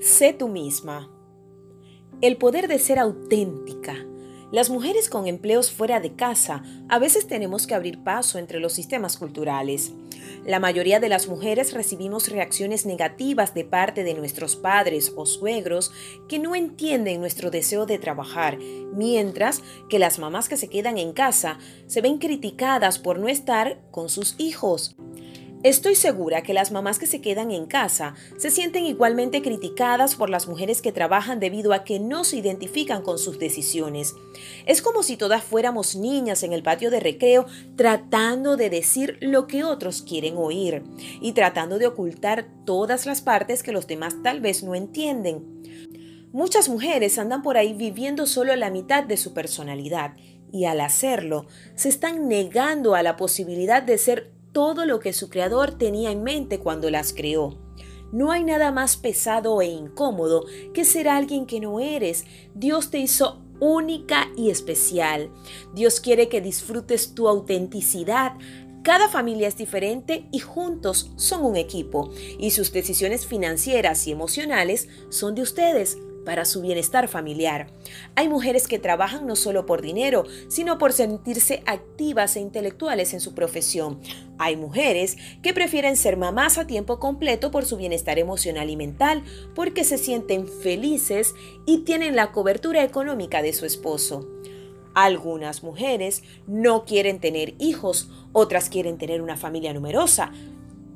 Sé tú misma. El poder de ser auténtica. Las mujeres con empleos fuera de casa a veces tenemos que abrir paso entre los sistemas culturales. La mayoría de las mujeres recibimos reacciones negativas de parte de nuestros padres o suegros que no entienden nuestro deseo de trabajar, mientras que las mamás que se quedan en casa se ven criticadas por no estar con sus hijos. Estoy segura que las mamás que se quedan en casa se sienten igualmente criticadas por las mujeres que trabajan debido a que no se identifican con sus decisiones. Es como si todas fuéramos niñas en el patio de recreo tratando de decir lo que otros quieren oír y tratando de ocultar todas las partes que los demás tal vez no entienden. Muchas mujeres andan por ahí viviendo solo la mitad de su personalidad y al hacerlo se están negando a la posibilidad de ser todo lo que su creador tenía en mente cuando las creó. No hay nada más pesado e incómodo que ser alguien que no eres. Dios te hizo única y especial. Dios quiere que disfrutes tu autenticidad. Cada familia es diferente y juntos son un equipo. Y sus decisiones financieras y emocionales son de ustedes para su bienestar familiar. Hay mujeres que trabajan no solo por dinero, sino por sentirse activas e intelectuales en su profesión. Hay mujeres que prefieren ser mamás a tiempo completo por su bienestar emocional y mental, porque se sienten felices y tienen la cobertura económica de su esposo. Algunas mujeres no quieren tener hijos, otras quieren tener una familia numerosa,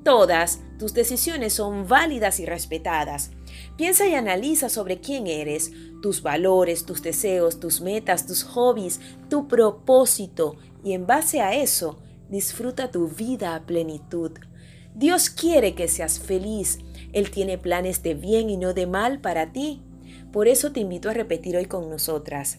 Todas tus decisiones son válidas y respetadas. Piensa y analiza sobre quién eres, tus valores, tus deseos, tus metas, tus hobbies, tu propósito y en base a eso disfruta tu vida a plenitud. Dios quiere que seas feliz. Él tiene planes de bien y no de mal para ti. Por eso te invito a repetir hoy con nosotras.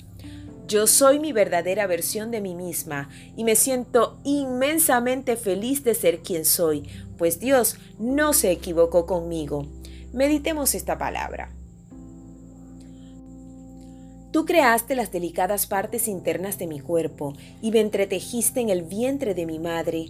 Yo soy mi verdadera versión de mí misma y me siento inmensamente feliz de ser quien soy, pues Dios no se equivocó conmigo. Meditemos esta palabra. Tú creaste las delicadas partes internas de mi cuerpo y me entretejiste en el vientre de mi madre.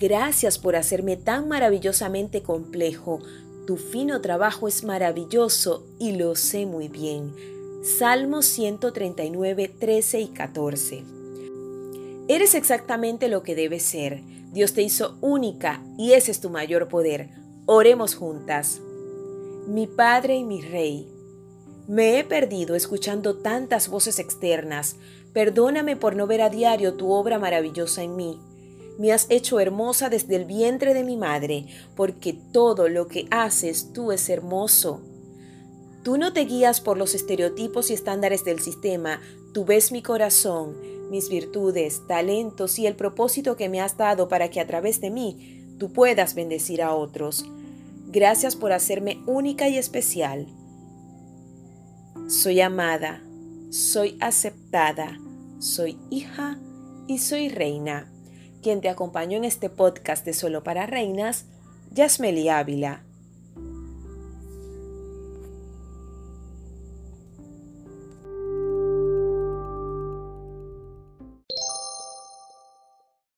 Gracias por hacerme tan maravillosamente complejo. Tu fino trabajo es maravilloso y lo sé muy bien. Salmos 139, 13 y 14. Eres exactamente lo que debes ser. Dios te hizo única y ese es tu mayor poder. Oremos juntas. Mi Padre y mi Rey, me he perdido escuchando tantas voces externas. Perdóname por no ver a diario tu obra maravillosa en mí. Me has hecho hermosa desde el vientre de mi madre, porque todo lo que haces tú es hermoso. Tú no te guías por los estereotipos y estándares del sistema, tú ves mi corazón, mis virtudes, talentos y el propósito que me has dado para que a través de mí tú puedas bendecir a otros. Gracias por hacerme única y especial. Soy amada, soy aceptada, soy hija y soy reina. Quien te acompañó en este podcast de Solo para Reinas, Yasmeli Ávila.